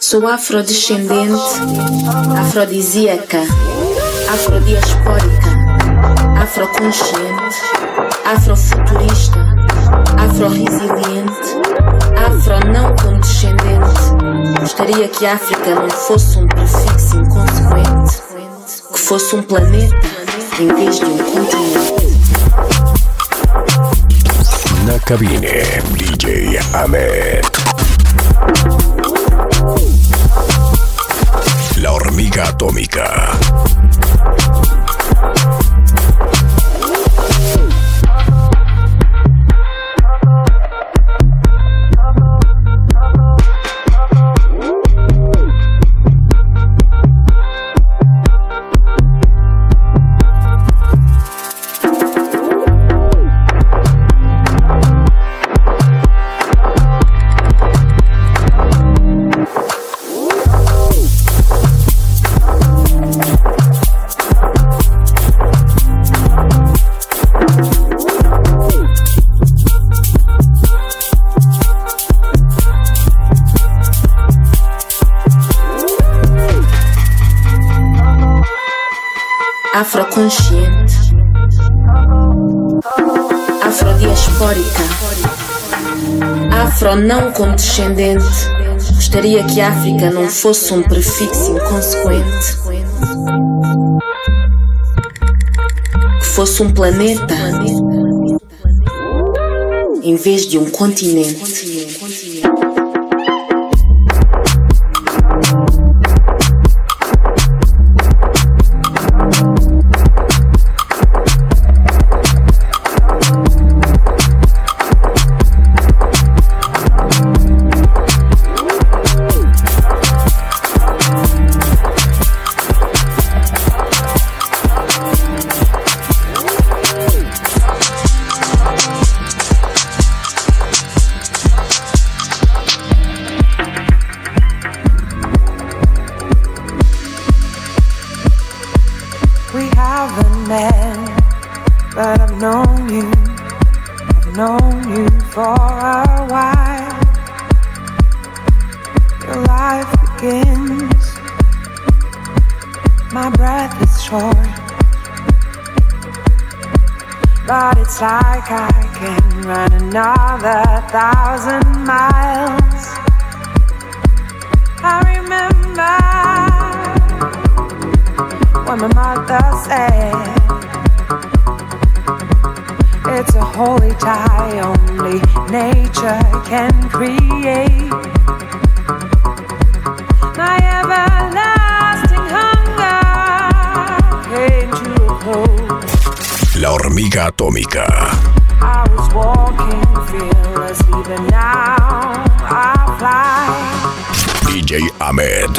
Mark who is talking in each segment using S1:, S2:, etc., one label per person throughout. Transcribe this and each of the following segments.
S1: Sou afrodescendente, afrodisíaca, afrodiaspórica, afroconsciente, afrofuturista, afro-resiliente, afro-não condescendente. Gostaria que a África não fosse um prefixo inconsequente, que fosse um planeta em vez de um continente.
S2: Na cabine, DJ Ahmed. La hormiga atómica.
S1: Afro não condescendente. Gostaria que a África não fosse um prefixo inconsequente, que fosse um planeta em vez de um continente.
S3: a holy tie only nature can create. My everlasting hunger came to a close. La hormiga atómica. I was walking fearless, even now I fly. DJ Ahmed.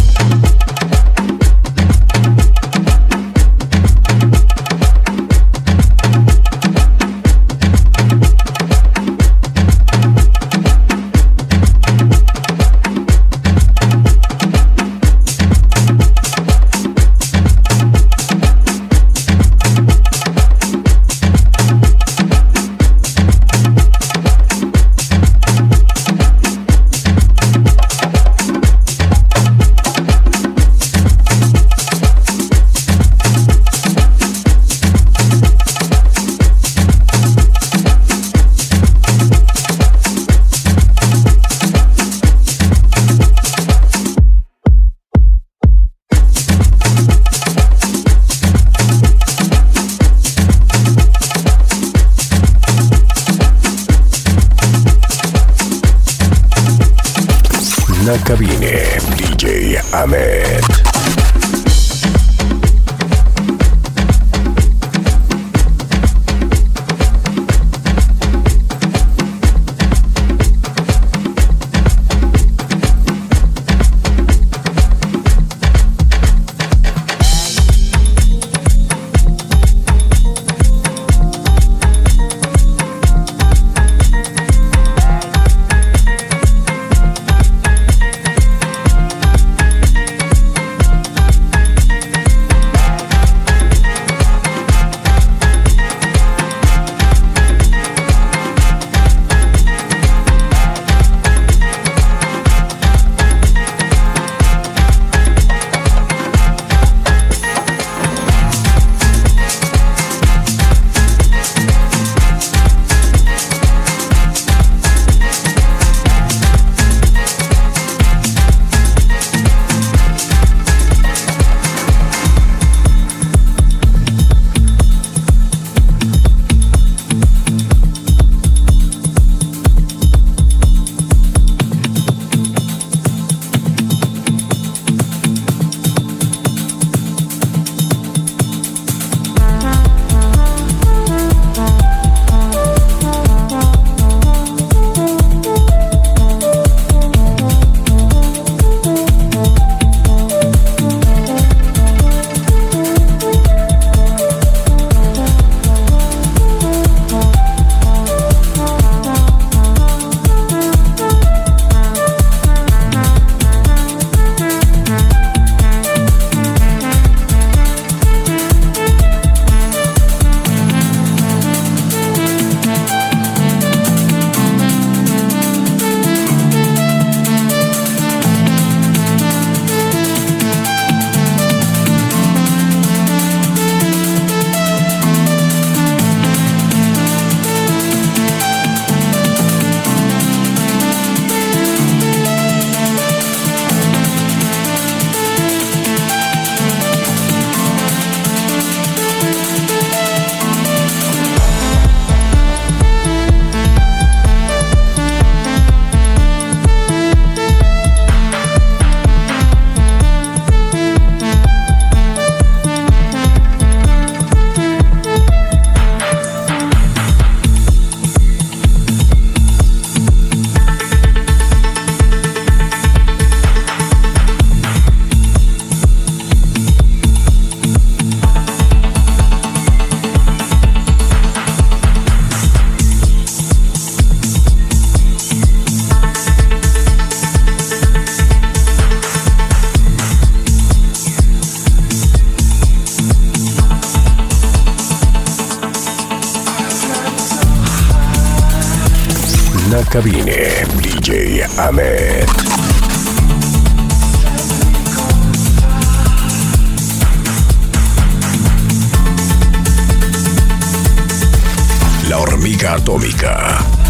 S4: Atómica.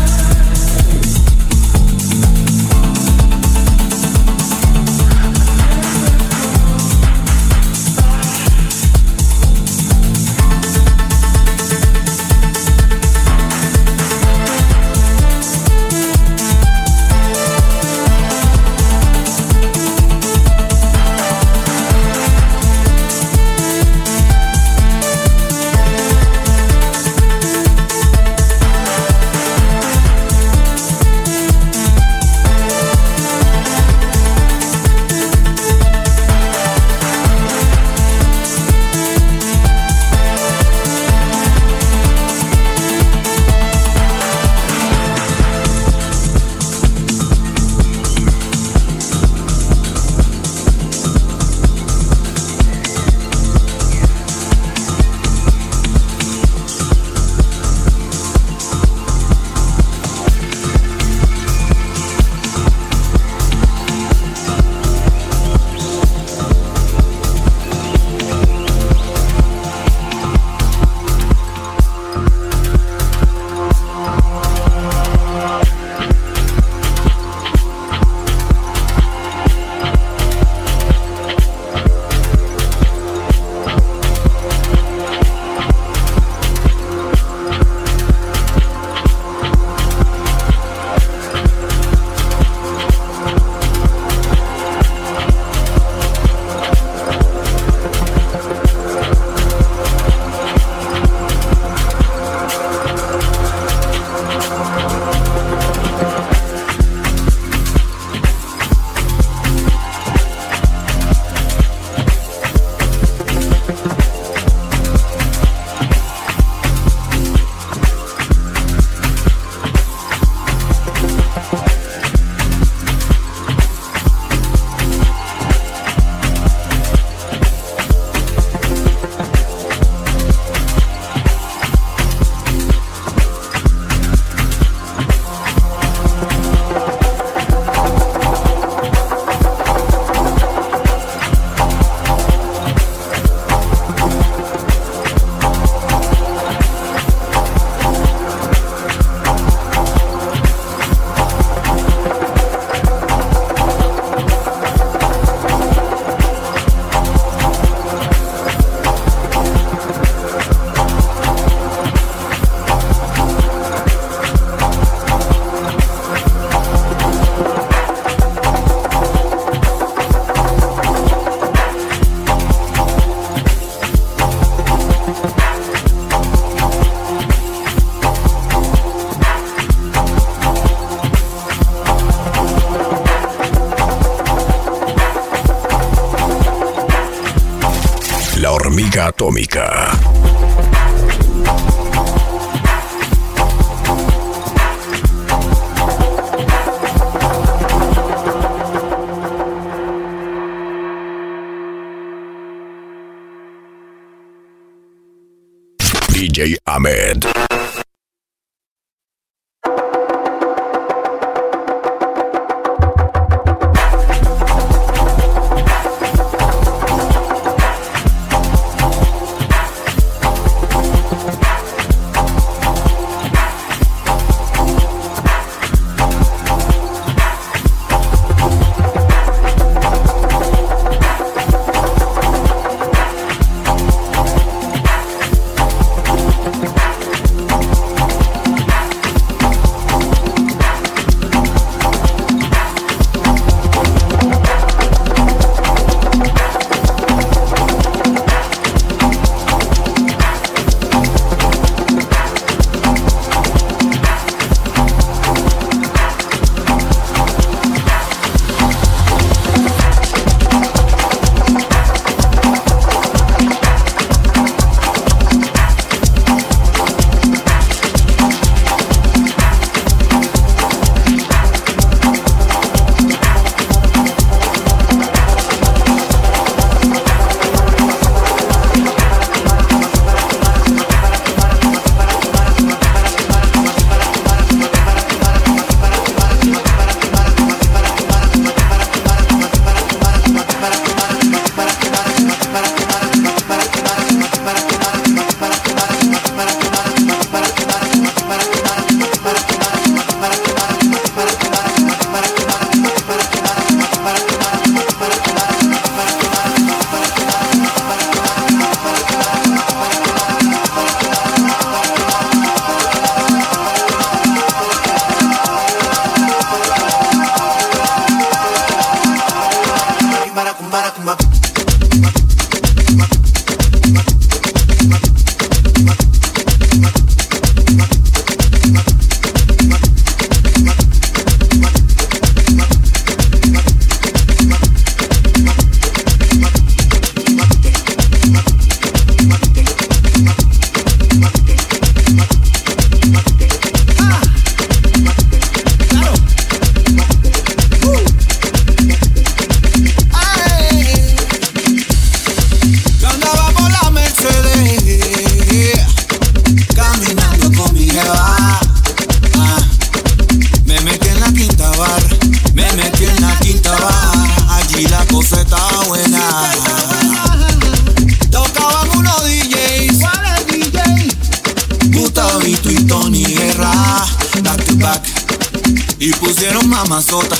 S4: sota.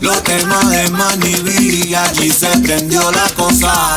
S4: Los temas de Manny B, allí se prendió la cosa.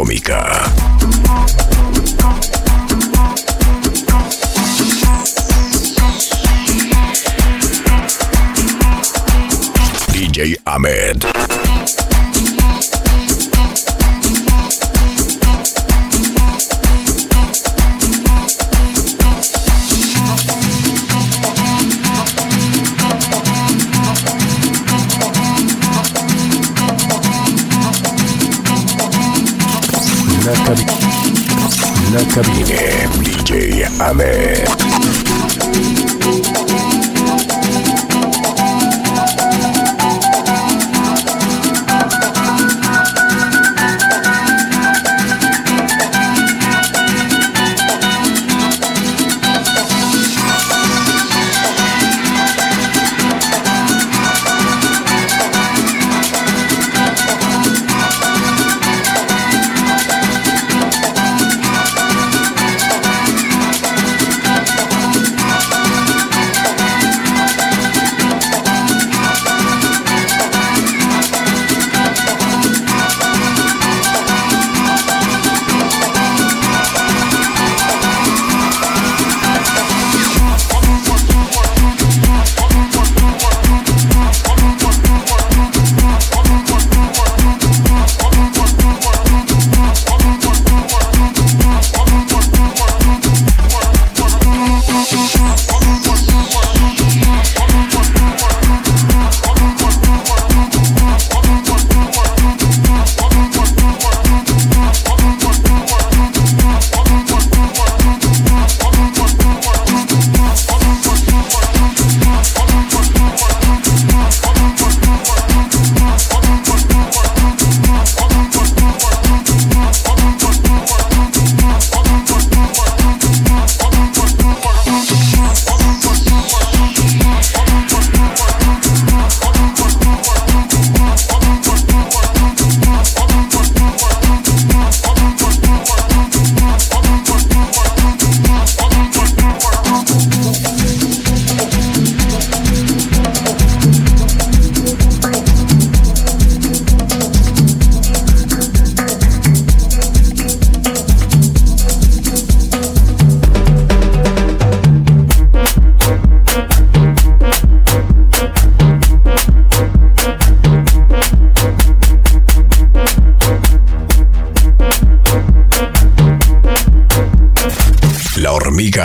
S2: Atómica. Cabine DJ Ahmed.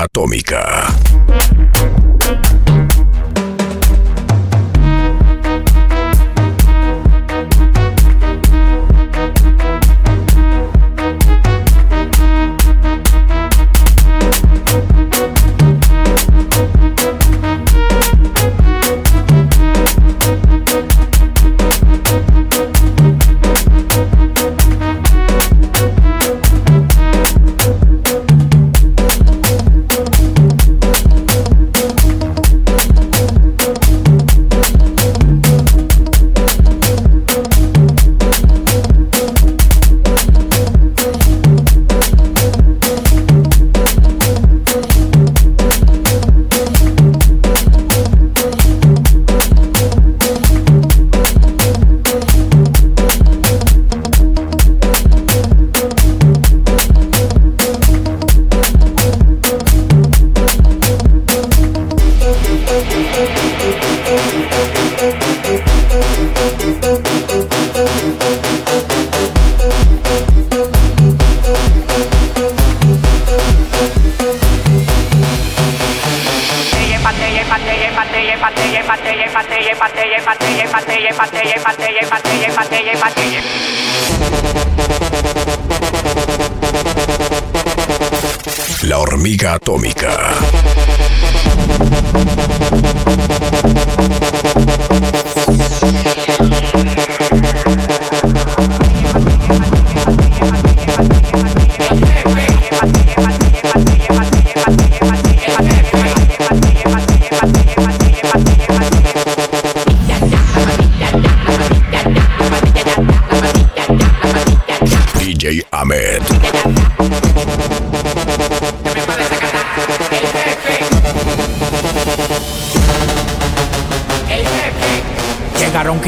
S2: Atómica.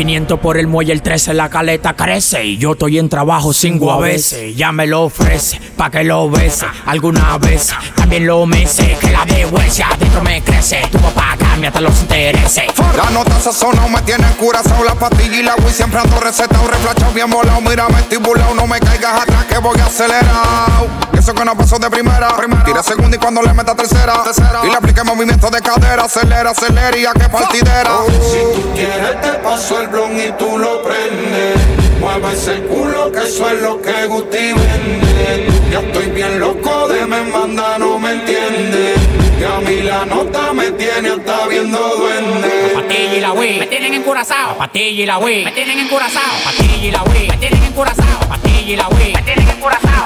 S5: 500 por el muelle, el 13 la caleta crece. Y yo estoy en trabajo cinco a veces. Ya me lo ofrece, pa' que lo bese. Alguna vez también lo mece. Que la vergüenza adentro me crece. Tu papá cambia hasta los intereses.
S6: La nota sazona me tiene curazao La pastilla y la Wii siempre ando recetado Reflachado bien volado, mira me estoy burlao No me caigas atrás que voy acelerado Eso que no pasó de primera, Tira segunda y cuando le meta tercera, Y le aplique movimiento de cadera Acelera, acelera y a que partidera.
S7: Si tú quieres te paso el blon y tú lo prendes. Mueve ese culo que eso es lo que Guti vende. Ya estoy bien loco de me manda, no me entiende Y a mí la nota me tiene hasta viendo duende
S5: Patilla y la Wii, me tienen encurazao. Patilla y la Wii, me tienen encurazao. Patilla y la Wii, me tienen encurazao. Patilla y la Wii, me tienen encurazao.